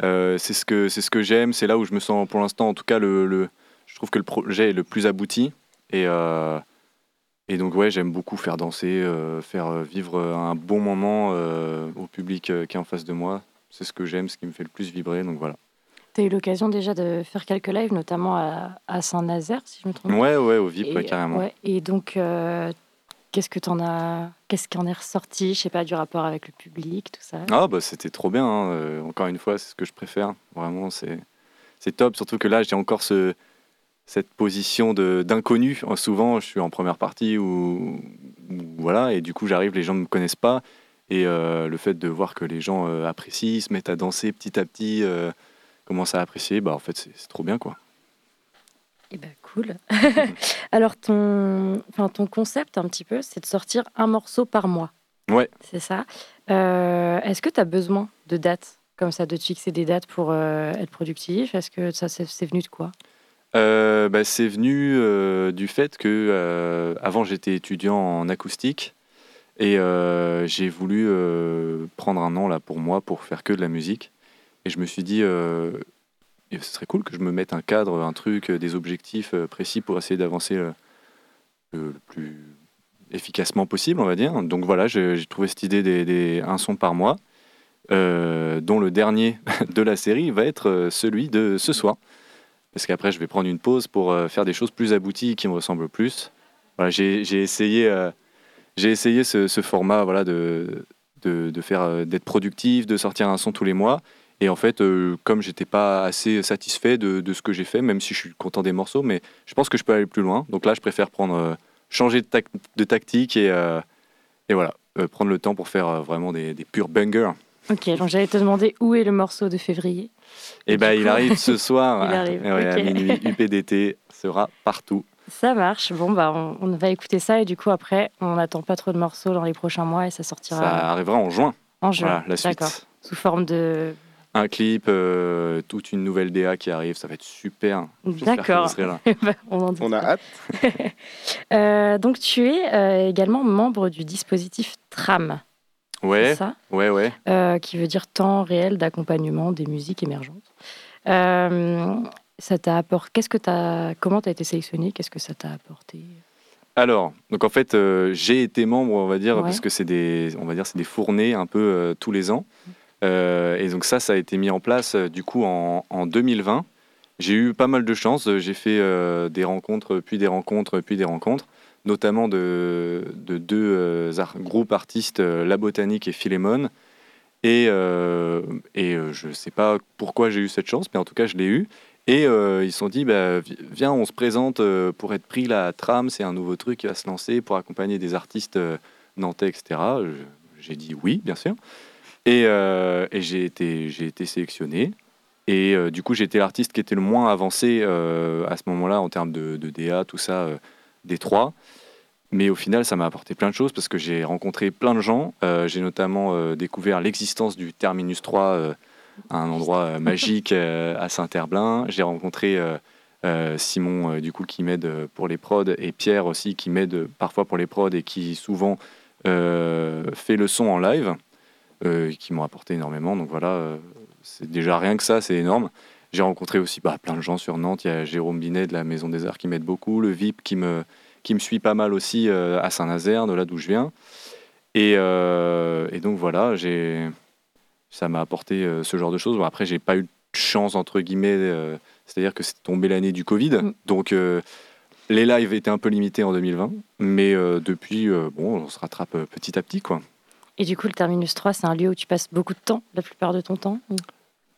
Euh, c'est ce que, c'est ce que j'aime. C'est là où je me sens, pour l'instant, en tout cas, le, le- je trouve que le projet est le plus abouti. Et, euh, et donc, ouais, j'aime beaucoup faire danser, euh, faire vivre un bon moment au public qui est en face de moi. C'est ce que j'aime, ce qui me fait le plus vibrer. Donc voilà. Tu as eu l'occasion déjà de faire quelques lives, notamment à, à Saint-Nazaire, si je me trompe. Ouais, ouais, au VIP, Et, ouais, carrément. ouais, et donc, euh, qu'est-ce que t'en as Qu'est-ce qui en est ressorti Je sais pas, du rapport avec le public, tout ça? Ah bah c'était trop bien. hein. Euh, encore une fois, c'est ce que je préfère. Vraiment, c'est c'est top. Surtout que là, j'ai encore ce cette position de d'inconnu. Souvent, je suis en première partie ou voilà, et du coup, j'arrive, les gens ne me connaissent pas, et euh, le fait de voir que les gens euh, apprécient, se mettent à danser petit à petit, euh, commencent à apprécier, bah en fait, c'est trop bien quoi. Eh ben, cool. Alors, ton, enfin, ton concept, un petit peu, c'est de sortir un morceau par mois. Ouais. C'est ça. Euh, Est-ce que tu as besoin de dates comme ça, de te fixer des dates pour euh, être productif? Est-ce que ça, c'est venu de quoi? Euh, bah, c'est venu euh, du fait que avant j'étais étudiant en acoustique et j'ai voulu prendre un an là pour moi pour faire que de la musique et je me suis dit ce serait cool que je me mette un cadre, un truc, euh, des objectifs euh, précis pour essayer d'avancer euh, le, plus efficacement possible, on va dire. Donc voilà, j'ai trouvé cette idée des, des un son par mois, dont le dernier de la série va être celui de ce soir parce qu'après je vais prendre une pause pour faire des choses plus abouties qui me ressemblent plus. Voilà, j'ai essayé, essayé ce, format voilà, de, d'être productif, de sortir un son tous les mois. Et en fait, euh, comme j'étais pas assez satisfait de, de ce que j'ai fait, même si je suis content des morceaux, mais je pense que je peux aller plus loin. Donc là, je préfère prendre, euh, changer de, tac- de tactique et, euh, et voilà, euh, prendre le temps pour faire vraiment des, des purs bangers. Ok, donc j'allais te demander où est le morceau de février. Et Du ben, il arrive ce soir, Il arrive, Ouais, à ok. minuit. UPDT sera partout. Ça marche. Bon, bah, on, on va écouter ça et du coup, après, on n'attend pas trop de morceaux dans les prochains mois et ça sortira Ça arrivera en juin. en juin. Voilà, la suite. D'accord. Sous forme de. Un clip, euh, toute une nouvelle DA qui arrive, ça va être super. D'accord. Bah, on On a hâte. Euh, donc, tu es euh, également membre du dispositif TRAM. c'est Ouais, ça ouais, ouais. Euh, qui veut dire temps réel d'accompagnement des musiques émergentes. Euh, ça t'a apporté. Qu'est-ce que t'as Comment t'as été sélectionné Qu'est-ce que ça t'a apporté? Alors, donc en fait, euh, j'ai été membre, on va dire, Ouais. parce que c'est des, on va dire, c'est des fournées un peu euh, tous les ans. Euh, et donc ça, ça a été mis en place euh, du coup en, en 2020. J'ai eu pas mal de chance. J'ai fait euh, des rencontres, puis des rencontres, puis des rencontres, notamment de, de deux euh, groupes artistes, euh, La Botanique et Philémon. Et, euh, euh, je ne sais pas pourquoi j'ai eu cette chance, mais en tout cas, je l'ai eu. Et euh, ils se sont dit, bah, vi- viens, on se présente euh, pour être pris la tram, c'est un nouveau truc qui va se lancer pour accompagner des artistes euh, nantais, etc. J'ai dit oui, bien sûr. Et, euh, et j'ai été, été sélectionné. Et euh, du coup, j'étais l'artiste qui était le moins avancé euh, à ce moment-là en termes de, de DA, tout ça, euh, des trois. Mais au final, ça m'a apporté plein de choses parce que j'ai rencontré plein de gens. J'ai notamment découvert l'existence du Terminus 3, euh, un endroit magique à Saint-Herblain. J'ai rencontré Simon, du coup, qui m'aide pour les prods, et Pierre aussi, qui m'aide parfois pour les prods et qui souvent fait le son en live, qui m'ont apporté énormément. Donc voilà, euh, c'est déjà rien que ça, c'est énorme. J'ai rencontré aussi bah, plein de gens sur Nantes. Il y a Jérôme Binet de la Maison des Arts qui m'aide beaucoup, le VIP qui me, qui me suit pas mal aussi euh, à Saint-Nazaire, de là d'où je viens. Et, euh, et donc voilà, j'ai, ça m'a apporté euh, ce genre de choses. Bon, après, j'ai pas eu de chance entre guillemets, euh, c'est-à-dire que c'est tombé l'année du Covid, Mm. donc euh, Les lives étaient un peu limités en 2020, mais euh, depuis, euh, bon, on se rattrape euh, petit à petit, quoi. Et du coup, le Terminus 3, c'est un lieu où tu passes beaucoup de temps, la plupart de ton temps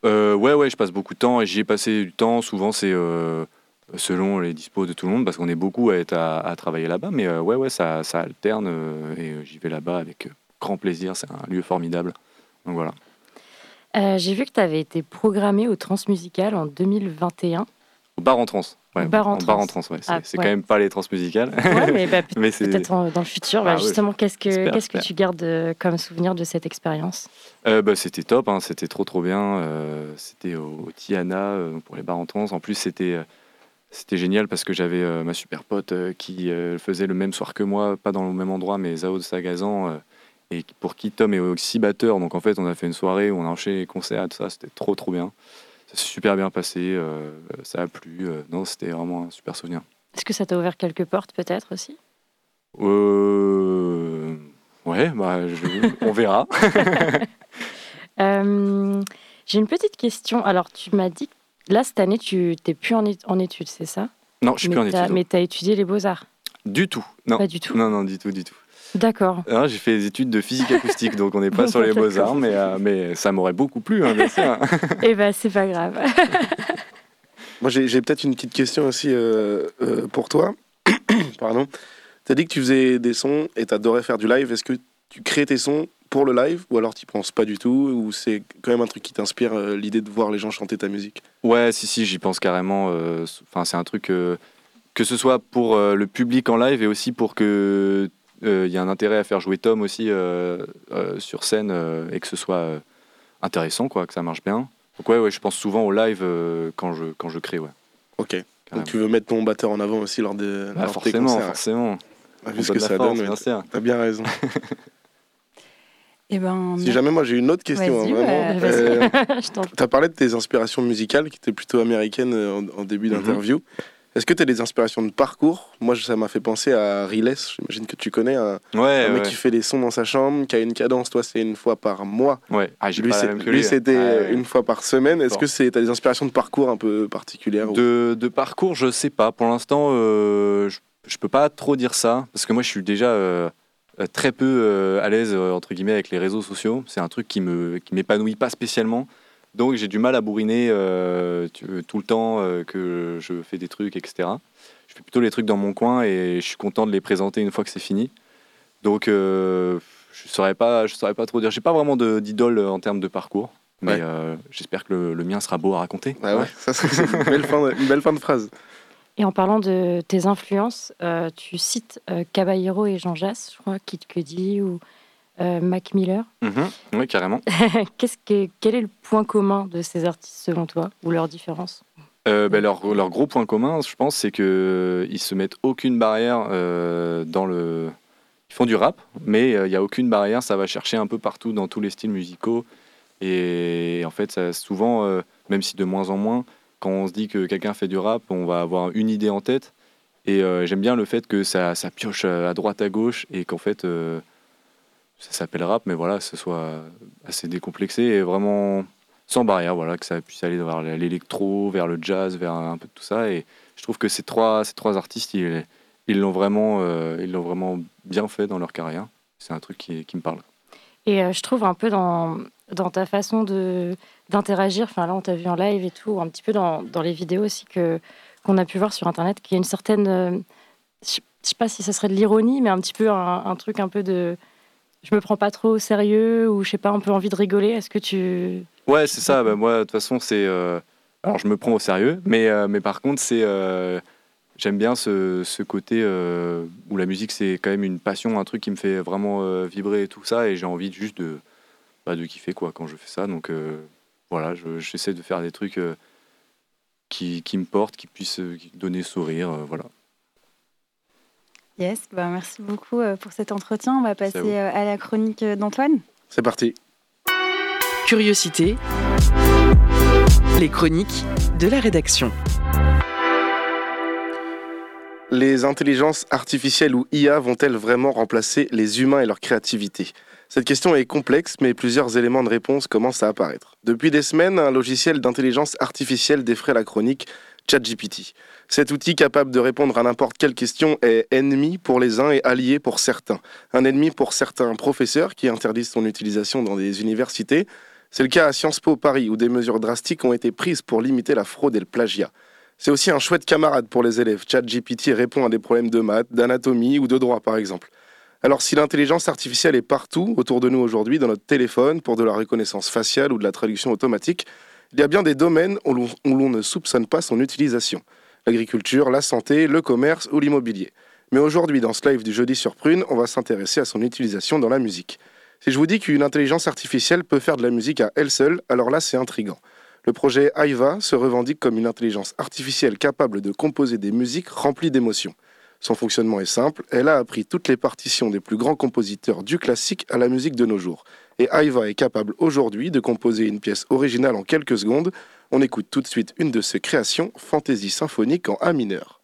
Euh, ouais, ouais, je passe beaucoup de temps et j'y ai passé du temps. Souvent, c'est euh, selon les dispos de tout le monde parce qu'on est beaucoup à être à, à travailler là-bas. Mais euh, ouais, ouais, ça, ça alterne euh, et euh, j'y vais là-bas avec grand plaisir. C'est un lieu formidable. Donc voilà. J'ai vu que tu avais été programmé au Transmusical en 2021. Au bar en trans. Ouais, bar en bar en trans. trans, ouais. C'est Ah, c'est ouais. quand même pas les trans musicales. Ouais, mais bah, peut- Mais c'est- peut-être dans le futur. bah, Ah ouais, justement, qu'est-ce que qu'est-ce tu gardes euh, comme souvenir de cette expérience? Euh, bah, c'était top, hein, c'était trop trop bien. euh, c'était au, au Tiana pour les bars en trans. En plus, c'était c'était génial parce que j'avais ma super pote qui faisait le même soir que moi, pas dans le même endroit, mais Zao de Sagazan. et pour qui Tom est aussi batteur. Donc en fait, on a fait une soirée où on a enchaîné les concerts, tout ça. C'était trop trop bien. Ça s'est super bien passé. euh, ça a plu. euh, non, c'était vraiment un super souvenir. Est-ce que ça t'a ouvert quelques portes peut-être aussi? Euh... Ouais, bah, je- on verra. Euh, J'ai une petite question. Alors, tu m'as dit que là, cette année, tu n'es plus en, études, c'est ça? Non, je suis mais plus en études. Mais tu as étudié les beaux-arts? Du tout. Non. Pas du tout? Non, non, du tout, du tout. D'accord. Alors, j'ai fait des études de physique acoustique, donc on n'est pas Bon, sur les beaux-arts, mais, euh, mais ça m'aurait beaucoup plu, hein, bien sûr. Eh ben, c'est pas grave. Moi, j'ai peut-être une petite question aussi euh, euh, pour toi. Pardon. Tu as dit que tu faisais des sons et tu adorais faire du live. Est-ce que tu crées tes sons pour le live ou alors tu penses pas du tout ou c'est quand même un truc qui t'inspire euh, l'idée de voir les gens chanter ta musique? Ouais, si, si, j'y pense carrément. euh, Enfin, c'est un truc euh, que ce soit pour euh, le public en live et aussi pour que il y a un intérêt à faire jouer Tom aussi euh, euh, sur scène euh, et que ce soit euh, intéressant, quoi, que ça marche bien. Donc ouais, ouais, je pense souvent au live euh, quand je quand je crée, ouais. Ok. Carrément. Donc tu veux mettre ton batteur en avant aussi lors de Bah, lors de tes forcément, concerts. forcément. Ah, On Vu ce que ça force, donne, bien t'as bien raison. Eh ben, Si jamais moi j'ai une autre question, hein, vraiment. Euh, Je t'en prie. Tu as parlé de tes inspirations musicales qui étaient plutôt américaines euh, en, en début Mhm. d'interview. Est-ce que tu as des inspirations de parcours? Moi, ça m'a fait penser à Riles, j'imagine que tu connais, un, Ouais, un mec ouais. qui fait des sons dans sa chambre, qui a une cadence, toi c'est une fois par mois. ouais. Ah, Lui, ouais. c'était une fois par semaine. Est-ce que tu as des inspirations de parcours un peu particulières ou- De, parcours, je sais pas. Pour l'instant, euh, je, je peux pas trop dire ça parce que moi, je suis déjà euh, très peu euh, à l'aise entre guillemets avec les réseaux sociaux. C'est un truc qui me qui m'épanouit pas spécialement. Donc, j'ai du mal à bourriner euh, tu- tout le temps euh, que je fais des trucs, etc. Je fais plutôt les trucs dans mon coin et je suis content de les présenter une fois que c'est fini. Donc, euh, je saurais pas, je saurais pas trop dire. J'ai pas vraiment d'idole en termes de parcours. Mais Ouais. euh, j'espère que le, le mien sera beau à raconter. Ah ouais, ça, c'est c'est une, belle fin de, une belle fin de phrase. Et en parlant de tes influences, euh, tu cites euh, Caballero et Jean Jass, je crois, Kid Cudi ou euh, Mac Miller. Mhm. Oui, carrément. Qu'est-ce que, quel est le point commun de ces artistes selon toi ou leurs différences Euh, ben, leur, leur gros point commun, je pense, c'est qu'ils se mettent aucune barrière euh, dans le. Ils font du rap, mais euh, il n'y a aucune barrière. Ça va chercher un peu partout dans tous les styles musicaux. Et en fait, ça, souvent, euh, même si de moins en moins, quand on se dit que quelqu'un fait du rap, on va avoir une idée en tête. Et euh, j'aime bien le fait que ça, ça pioche à droite, à gauche, et qu'en fait, euh, ça s'appelle rap, mais voilà, ce soit assez décomplexé et vraiment sans barrière, voilà, que ça puisse aller vers l'électro, vers le jazz, vers un peu de tout ça. Et je trouve que ces trois, ces trois artistes, ils ils l'ont vraiment, euh, ils l'ont vraiment bien fait dans leur carrière. C'est un truc qui, me parle. Et euh, je trouve un peu dans, dans ta façon de d'interagir, enfin là on t'a vu en live et tout, un petit peu dans, dans les vidéos aussi que qu'on a pu voir sur internet, qu'il y a une certaine, euh, je sais pas si ça serait de l'ironie, mais un petit peu un truc un peu de, je me prends pas trop au sérieux ou je sais pas, un peu envie de rigoler. Est-ce que tu, Ouais, c'est ça. Bah, moi, de toute façon, c'est. euh, Alors, je me prends au sérieux, mais, euh, mais par contre, c'est. euh, J'aime bien ce, ce côté où la musique, c'est quand même une passion, un truc qui me fait vraiment vibrer et tout ça, et j'ai envie juste de, bah, de kiffer quoi, quand je fais ça. Donc, voilà, je- j'essaie de faire des trucs qui, qui me portent, qui puissent qui donner sourire. voilà. Yes, bah merci beaucoup euh, pour cet entretien. On va passer euh, à la chronique euh, d'Antoine. C'est parti. Curiosité. Les chroniques de la rédaction. Les intelligences artificielles ou IA vont-elles vraiment remplacer les humains et leur créativité? Cette question est complexe, mais plusieurs éléments de réponse commencent à apparaître. Depuis des semaines, un logiciel d'intelligence artificielle défraie la chronique ChatGPT. Cet outil capable de répondre à n'importe quelle question est ennemi pour les uns et allié pour certains. Un ennemi pour certains professeurs qui interdisent son utilisation dans des universités. C'est le cas à Sciences Po Paris où des mesures drastiques ont été prises pour limiter la fraude et le plagiat. C'est aussi un chouette camarade pour les élèves. ChatGPT répond à des problèmes de maths, d'anatomie ou de droit par exemple. Alors si l'intelligence artificielle est partout autour de nous aujourd'hui, dans notre téléphone, pour de la reconnaissance faciale ou de la traduction automatique, il y a bien des domaines où l'on ne soupçonne pas son utilisation. L'agriculture, la santé, le commerce ou l'immobilier. Mais aujourd'hui, dans ce live du jeudi sur Prune, on va s'intéresser à son utilisation dans la musique. Si je vous dis qu'une intelligence artificielle peut faire de la musique à elle seule, alors là c'est intriguant. Le projet AIVA se revendique comme une intelligence artificielle capable de composer des musiques remplies d'émotions. Son fonctionnement est simple, elle a appris toutes les partitions des plus grands compositeurs du classique à la musique de nos jours. Et Aiva est capable aujourd'hui de composer une pièce originale en quelques secondes. On écoute tout de suite une de ses créations, Fantaisie symphonique en A mineur.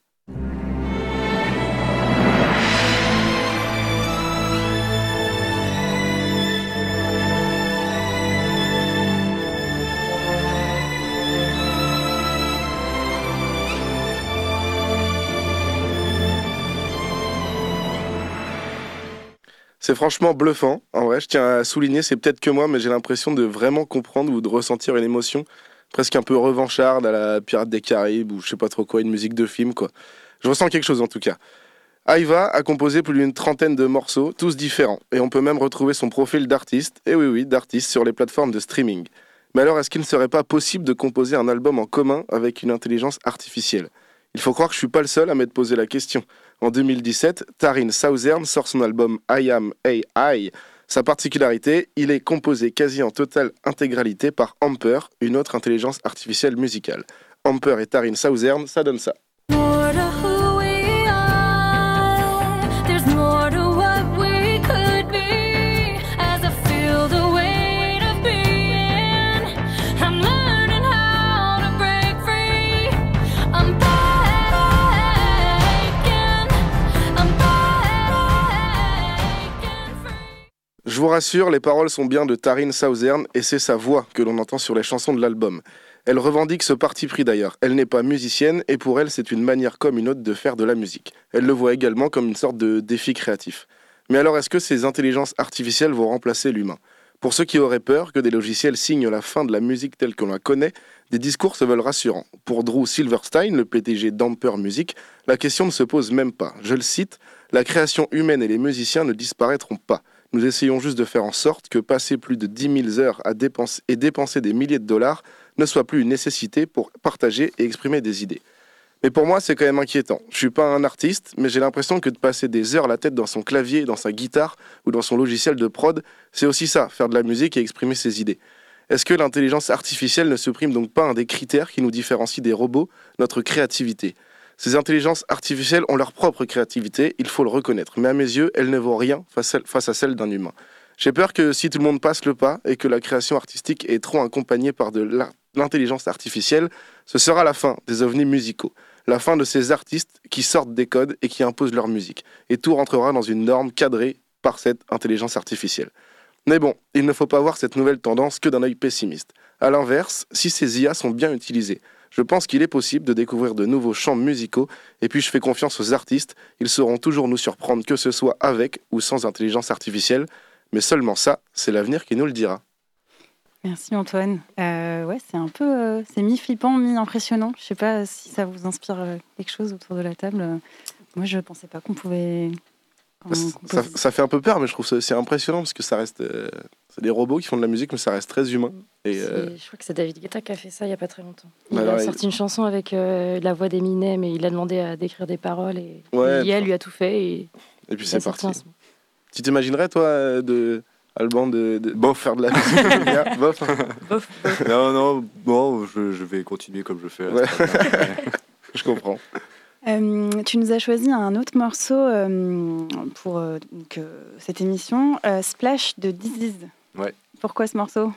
C'est franchement bluffant. En vrai, je tiens à souligner, c'est peut-être que moi, mais j'ai l'impression de vraiment comprendre ou de ressentir une émotion presque un peu revancharde à la Pirate des Caraïbes ou je sais pas trop quoi, une musique de film quoi. Je ressens quelque chose en tout cas. Aiva a composé plus d'une trentaine de morceaux, tous différents, et on peut même retrouver son profil d'artiste, et oui oui, d'artiste sur les plateformes de streaming. Mais alors, est-ce qu'il ne serait pas possible de composer un album en commun avec une intelligence artificielle? Il faut croire que je suis pas le seul à m'être posé la question. En 2017, Taryn Southern sort son album I Am AI. Sa particularité, il est composé quasi en totale intégralité par Amper, une autre intelligence artificielle musicale. Amper et Taryn Southern, ça donne ça. Je vous rassure, les paroles sont bien de Taryn Southern et c'est sa voix que l'on entend sur les chansons de l'album. Elle revendique ce parti pris d'ailleurs. Elle n'est pas musicienne et pour elle, c'est une manière comme une autre de faire de la musique. Elle le voit également comme une sorte de défi créatif. Mais alors, est-ce que ces intelligences artificielles vont remplacer l'humain? Pour ceux qui auraient peur que des logiciels signent la fin de la musique telle qu'on la connaît, des discours se veulent rassurants. Pour Drew Silverstein, le PDG d'Amper Music, la question ne se pose même pas. Je le cite La création humaine et les musiciens ne disparaîtront pas. Nous essayons juste de faire en sorte que passer plus de 10 000 heures à dépenser et dépenser des milliers de dollars ne soit plus une nécessité pour partager et exprimer des idées. Mais pour moi, c'est quand même inquiétant. Je suis pas un artiste, mais j'ai l'impression que de passer des heures la tête dans son clavier, dans sa guitare ou dans son logiciel de prod, c'est aussi ça, faire de la musique et exprimer ses idées. Est-ce que l'intelligence artificielle ne supprime donc pas un des critères qui nous différencient des robots, notre créativité? Ces intelligences artificielles ont leur propre créativité, il faut le reconnaître, mais à mes yeux, elles ne vaut rien face à, celle d'un humain. J'ai peur que si tout le monde passe le pas et que la création artistique est trop accompagnée par de l'intelligence artificielle, ce sera la fin des ovnis musicaux, la fin de ces artistes qui sortent des codes et qui imposent leur musique, et tout rentrera dans une norme cadrée par cette intelligence artificielle. Mais bon, il ne faut pas voir cette nouvelle tendance que d'un œil pessimiste. A l'inverse, si ces IA sont bien utilisées, je pense qu'il est possible de découvrir de nouveaux champs musicaux, et puis je fais confiance aux artistes, ils sauront toujours nous surprendre que ce soit avec ou sans intelligence artificielle, mais seulement ça, c'est l'avenir qui nous le dira. Merci Antoine. Euh, ouais, c'est un peu, euh, c'est mi flippant, mi impressionnant. Je sais pas si ça vous inspire euh, quelque chose autour de la table. Moi, je pensais pas qu'on pouvait. Ça, fait un peu peur, mais je trouve ça c'est impressionnant parce que ça reste, euh, c'est des robots qui font de la musique, mais ça reste très humain. Et euh, Je crois que c'est David Guetta qui a fait ça il n'y a pas très longtemps. Il Alors, a il- sorti une chanson avec euh, la voix d'Eminem et il a demandé à d'écrire des paroles et Ouais, l'IA lui a tout fait et, et puis c'est parti. Tu t'imaginerais toi de Alban de, de bof faire de la musique bof. hein. Bof, bof. Non, non, bon, je, je vais continuer comme je fais. Ouais. Je comprends. Euh, tu nous as choisi un autre morceau euh, pour euh, donc, cette émission, Splash de Disease. Ouais. Pourquoi ce morceau?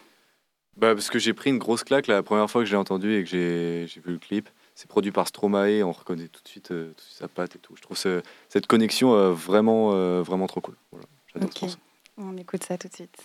Bah, parce que j'ai pris une grosse claque la première fois que j'ai entendu et que j'ai vu le clip. C'est produit par Stromae, on reconnaît tout de suite, tout de suite sa patte et tout. Je trouve ce- cette connexion vraiment, vraiment trop cool. Voilà, J'adore ce Ok. morceau. On écoute ça tout de suite.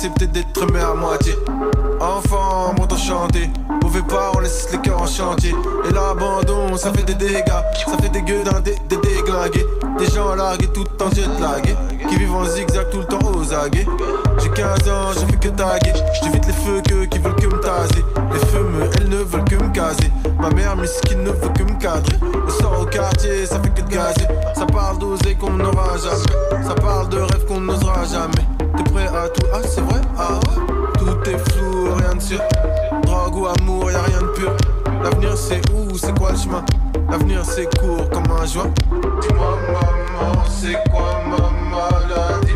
Accepter d'être aimé à moitié Enfant, monte en chanter. Mauvais pas, on laisse les cœurs en chantier. Et l'abandon, ça fait des dégâts. Ça fait des gueudins, des, des déglingués. Des gens largués tout en jet lagués. Qui vivent en zigzag tout le temps aux aguets. J'ai 15 ans, je fais que taguer. J'évite les feux que, qui veulent que me taser. Les fumeux, elles ne veulent que me caser. Ma mère, miskin, ne veut que me cadrer. Le sort au quartier, ça fait que de gazer. Ça parle d'oser qu'on n'aura jamais. Ça parle de rêves qu'on n'osera jamais. T'es prêt à tout Ah, c'est vrai? Ah ouais Tout est flou, rien de sûr. Drogue ou amour, y'a rien de pur. L'avenir c'est où? C'est quoi le chemin? L'avenir c'est court comme un joint. Dis-moi, maman, c'est quoi ma maladie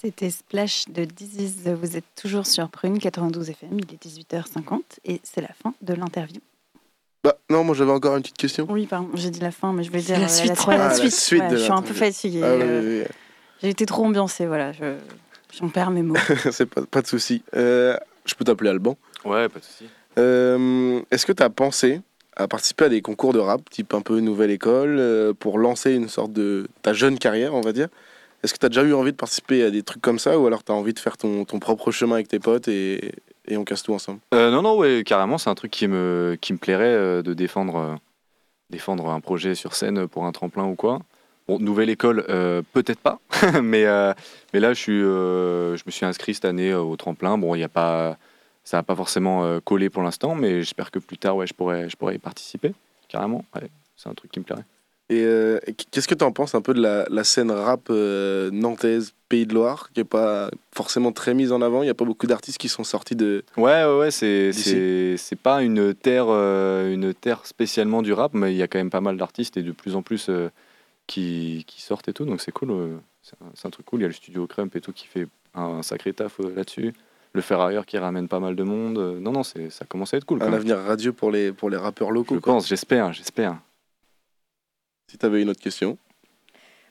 C'était Splash de Disease. Vous êtes toujours sur Prune 92 FM. Il est 18h50 et c'est la fin de l'interview. Bah, non, moi j'avais encore une petite question. Oui, pardon, j'ai dit la fin, mais je voulais dire la suite. Ah, la la suite. suite Ouais, de je suis un peu fatiguée. Ah, oui, euh, oui, J'ai été trop ambiancée, voilà. Je, j'en perds mes mots. c'est pas, pas de souci. Euh, je peux t'appeler Alban. Ouais, pas de souci. Euh, Est-ce que tu as pensé à participer à des concours de rap, type un peu nouvelle école, pour lancer une sorte de ta jeune carrière, on va dire? Est-ce que tu as déjà eu envie de participer à des trucs comme ça, ou alors tu as envie de faire ton, ton propre chemin avec tes potes et, et on casse tout ensemble? Euh, non, non, ouais, carrément, c'est un truc qui me, qui me plairait euh, de défendre, euh, défendre un projet sur scène pour un tremplin ou quoi. Bon, nouvelle école, peut-être pas, mais, mais là, je, suis, je me suis inscrit cette année au tremplin. Bon, il a pas, ça n'a pas forcément collé pour l'instant, mais j'espère que plus tard, ouais, je pourrais, je pourrais y participer, carrément. C'est un truc qui me plairait. Et euh, et qu'est-ce que tu en penses un peu de la, la scène rap euh, nantaise, Pays de Loire, qui est pas forcément très mise en avant? Il n'y a pas beaucoup d'artistes qui sont sortis de. Ouais, ouais, ouais, c'est, c'est, c'est pas une terre, euh, une terre spécialement du rap, mais il y a quand même pas mal d'artistes et de plus en plus qui, qui sortent et tout, donc c'est cool. c'est, un, truc cool. Il y a le studio Crump et tout qui fait un, un sacré taf là-dessus. Le ferrailleur qui ramène pas mal de monde. non, non, c'est, ça commence à être cool. Un avenir radieux pour les, pour les rappeurs locaux. Je quoi. pense, j'espère, j'espère. Si tu avais une autre question.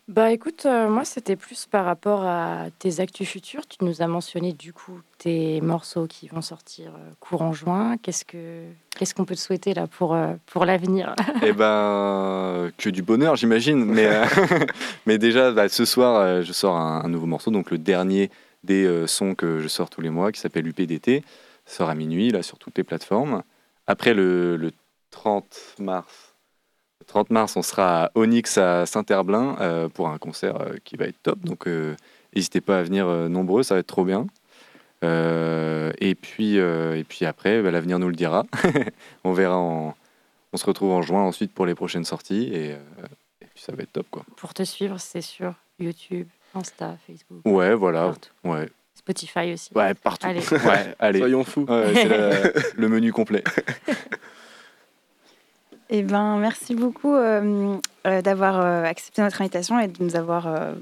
Bah écoute, euh, moi c'était plus par rapport à tes actus futurs. Tu nous as mentionné du coup tes morceaux qui vont sortir euh, courant juin. Qu'est-ce que qu'est-ce qu'on peut te souhaiter là pour euh, pour l'avenir? Eh ben, que du bonheur, j'imagine. Mais, euh, mais déjà, bah, ce soir, euh, je sors un, un nouveau morceau, donc le dernier des euh, sons que je sors tous les mois, qui s'appelle UPDT. Sort à minuit, là, sur toutes les plateformes. Après, le, le 30 mars, le 30 mars, on sera à Onyx à Saint-Herblain euh, pour un concert euh, qui va être top. Donc, euh, n'hésitez pas à venir euh, nombreux, ça va être trop bien. Euh, et, puis, euh, et puis après, bah, l'avenir nous le dira. on verra. en- On se retrouve en juin ensuite pour les prochaines sorties. Et, euh, et puis, ça va être top, quoi. Pour te suivre, c'est sur YouTube, Insta, Facebook. Ouais, voilà. Partout. Ouais, Spotify aussi. ouais partout. Allez. Ouais, allez. Soyons fous. Ouais, c'est la- le menu complet. Eh ben, merci beaucoup euh, euh, d'avoir euh, accepté notre invitation et de nous avoir euh,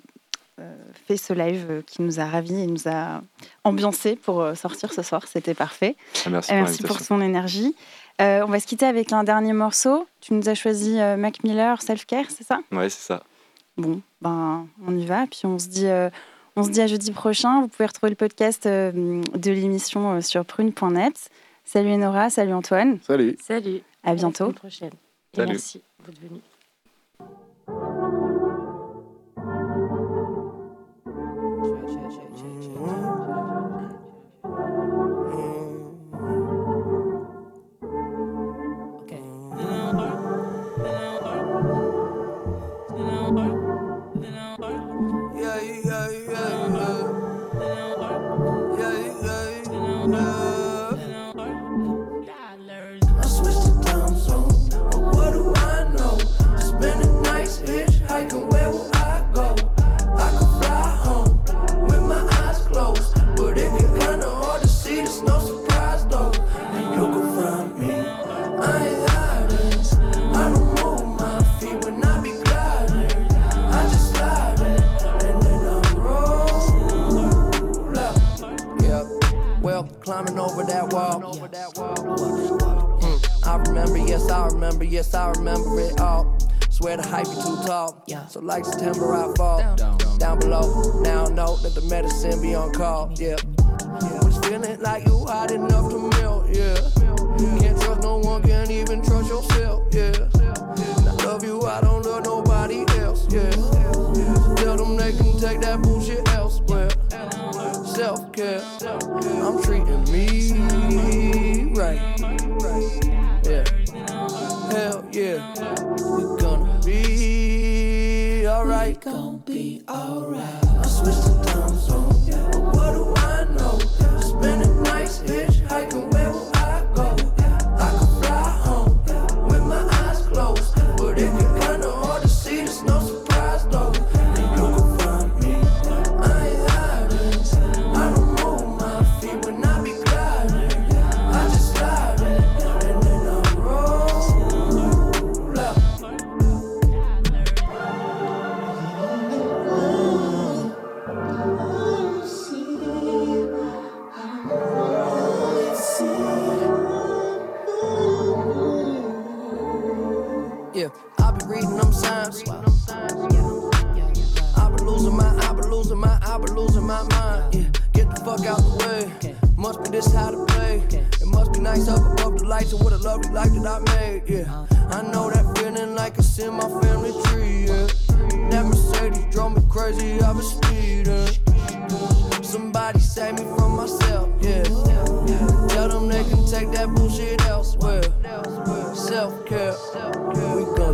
euh, fait ce live qui nous a ravis et nous a ambiancé pour sortir ce soir. C'était parfait. Ah, Merci, Euh, pour merci pour son énergie. Euh, on va se quitter avec un dernier morceau. Tu nous as choisi euh, Mac Miller, Self Care, c'est ça? Ouais, c'est ça. Bon, ben, on y va. Puis on se dit, euh, on se dit à jeudi prochain. Vous pouvez retrouver le podcast euh, de l'émission euh, sur prune.net. Salut Enora, salut Antoine. Salut. À Salut. À la bientôt. prochaine. Et Salut. merci. Climbing over that wall. Mm, I remember, yes, I remember, yes, I remember it all. Swear the hype be too tall. So like September, I fall down, below. Now I know that the medicine be on call. Yeah, was feeling like you hot enough to melt. Yeah, can't trust no one, can't even trust yourself. Yeah, And I love you, I don't love nobody else. Yeah, tell them they can take that bullshit elsewhere. Self care, I'm treating like, gonna be alright. A lovely life that I made. Yeah, I know that feeling like it's in my family tree. Yeah, that Mercedes drove me crazy. I was speeding. Somebody save me from myself. Yeah, tell them they can take that bullshit elsewhere. Self care, we gonna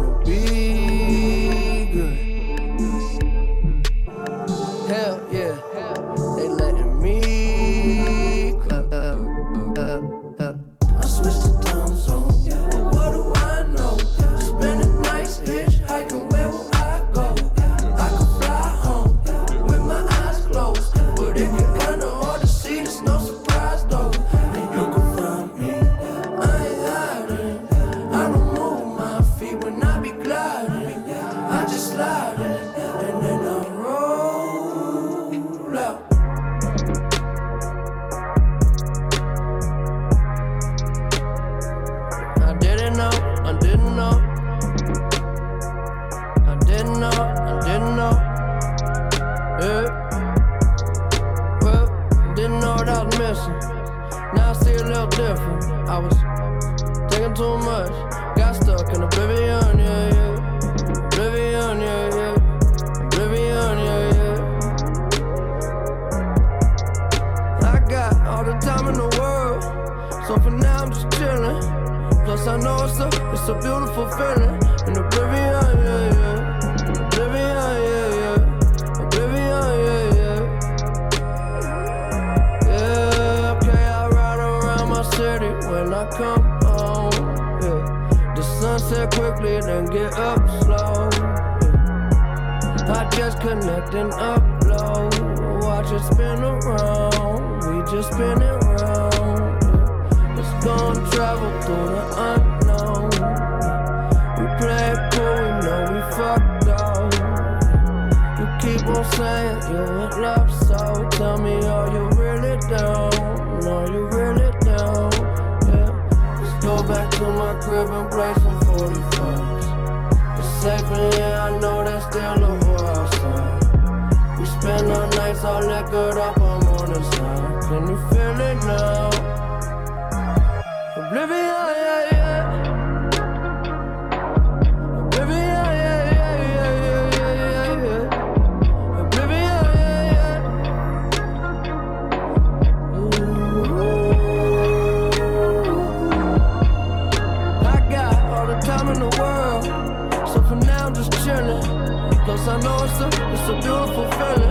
through the unknown. We play it cool, we know we fucked up. You keep on saying you in love, so tell me, are you really down? Are you really down? Yeah. Let's go back to my crib and play some 45s. It's safe in here, I know still a. We spend our nights all liquored up, I'm on the side. Can you feel it now? Cause I know it's a, it's a beautiful feeling.